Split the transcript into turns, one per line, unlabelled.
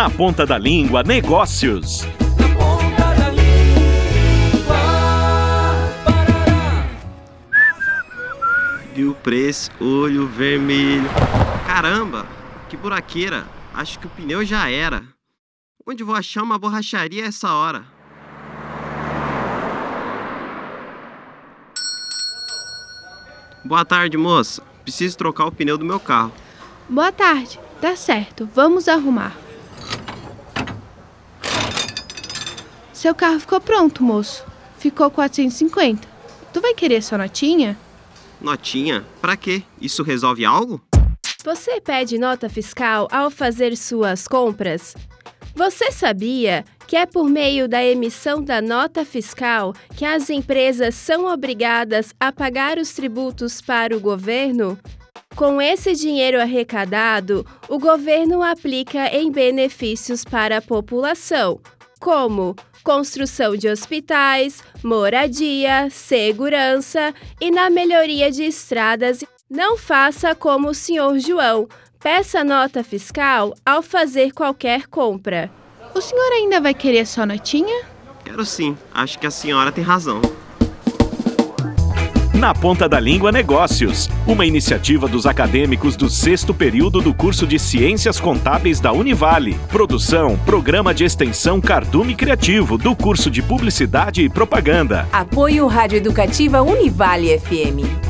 Na Ponta da Língua Negócios.
Viu o preço, olho vermelho. Caramba, que buraqueira. Acho que o pneu já era. Onde vou achar uma borracharia essa hora? Boa tarde, moça. Preciso trocar o pneu do meu carro.
Boa tarde. Tá certo. Vamos arrumar. Seu carro ficou pronto, moço. Ficou 450. Tu vai querer sua notinha?
Notinha? Pra quê? Isso resolve algo?
Você pede nota fiscal ao fazer suas compras? Você sabia que é por meio da emissão da nota fiscal que as empresas são obrigadas a pagar os tributos para o governo? Com esse dinheiro arrecadado, o governo aplica em benefícios para a população, como construção de hospitais, moradia, segurança e na melhoria de estradas. Não faça como o senhor João. Peça nota fiscal ao fazer qualquer compra.
O senhor ainda vai querer sua notinha?
Quero sim. Acho que a senhora tem razão.
Na Ponta da Língua Negócios, uma iniciativa dos acadêmicos do sexto período do curso de Ciências Contábeis da Univale. Produção, Programa de Extensão Cardume Criativo do curso de Publicidade e Propaganda.
Apoio Rádio Educativa Univale FM.